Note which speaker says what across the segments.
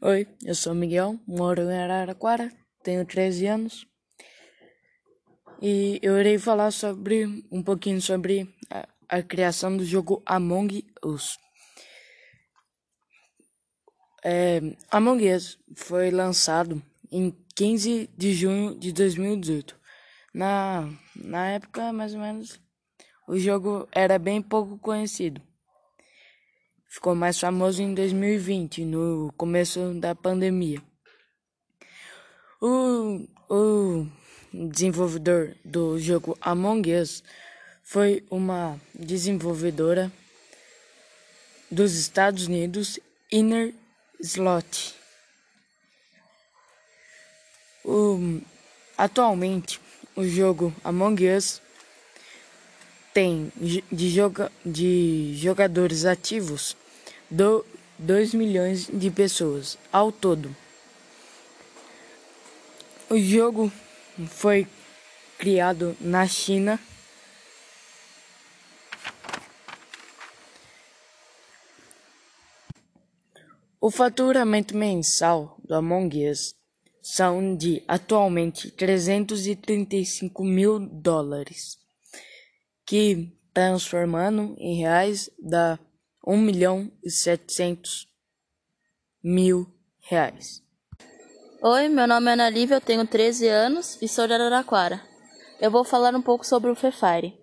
Speaker 1: Oi, eu sou Miguel, moro em Araraquara, tenho 13 anos e eu irei falar sobre um pouquinho sobre a, a criação do jogo Among Us. É, Among Us foi lançado em 15 de junho de 2018. Na, na época, mais ou menos, o jogo era bem pouco conhecido. Ficou mais famoso em 2020, no começo da pandemia. O, o desenvolvedor do jogo Among Us foi uma desenvolvedora dos Estados Unidos, Inner Slot. O, atualmente, o jogo Among Us tem de, joga, de jogadores ativos do 2 milhões de pessoas ao todo. O jogo foi criado na China. O faturamento mensal do Among Us são de atualmente 335 mil dólares que transformando em reais dá um milhão e setecentos mil reais.
Speaker 2: Oi, meu nome é Ana Lívia, eu tenho 13 anos e sou de Araraquara. Eu vou falar um pouco sobre o Free Fire.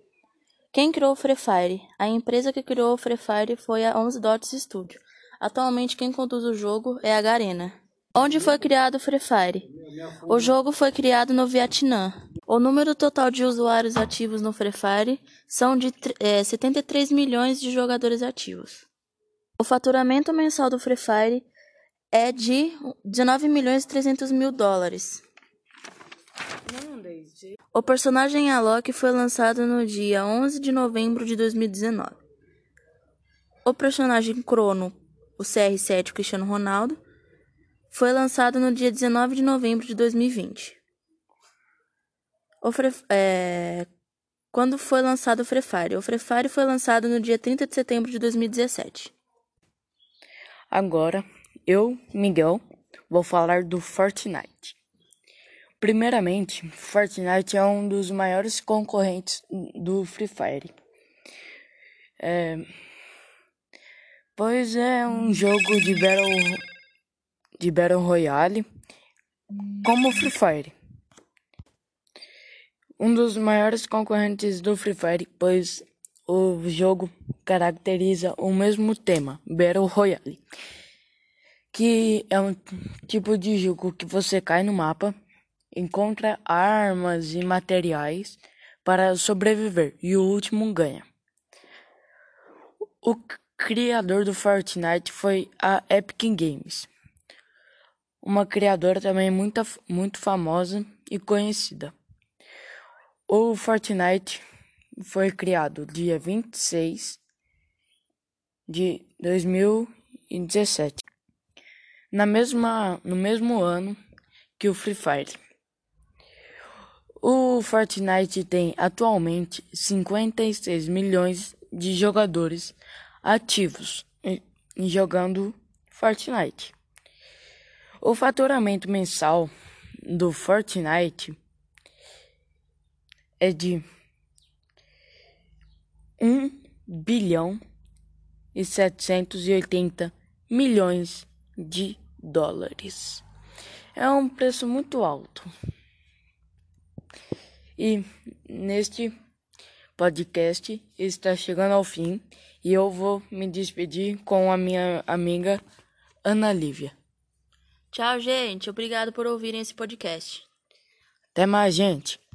Speaker 2: Quem criou o Free Fire? A empresa que criou o Free Fire foi a 11 Dots Studio. Atualmente quem conduz o jogo é a Garena. Onde foi criado o Free Fire? O jogo foi criado no Vietnã. O número total de usuários ativos no Free Fire são de é, 73 milhões de jogadores ativos. O faturamento mensal do Free Fire é de 19 milhões e 300 mil dólares. O personagem Alok foi lançado no dia 11 de novembro de 2019. O personagem Crono, o CR7 Cristiano Ronaldo, foi lançado no dia 19 de novembro de 2020. O é, quando foi lançado o Free Fire? O Free Fire foi lançado no dia 30 de setembro de 2017.
Speaker 1: Agora, eu, Miguel, vou falar do Fortnite. Primeiramente, Fortnite é um dos maiores concorrentes do Free Fire. É, pois é um jogo de Battle de Battle Royale como Free Fire. Um dos maiores concorrentes do Free Fire, pois o jogo caracteriza o mesmo tema, Battle Royale, que é um tipo de jogo que você cai no mapa, encontra armas e materiais para sobreviver e o último ganha. O criador do Fortnite foi a Epic Games uma criadora também muito, muito famosa e conhecida. O Fortnite foi criado dia 26 de 2017, na mesma, no mesmo ano que o Free Fire. O Fortnite tem atualmente 56 milhões de jogadores ativos jogando Fortnite. O faturamento mensal do Fortnite é de 1 bilhão e 780 milhões de dólares. É um preço muito alto. E neste podcast está chegando ao fim e eu vou me despedir com a minha amiga Ana Lívia.
Speaker 2: Tchau, gente. Obrigado por ouvirem esse podcast.
Speaker 1: Até mais, gente.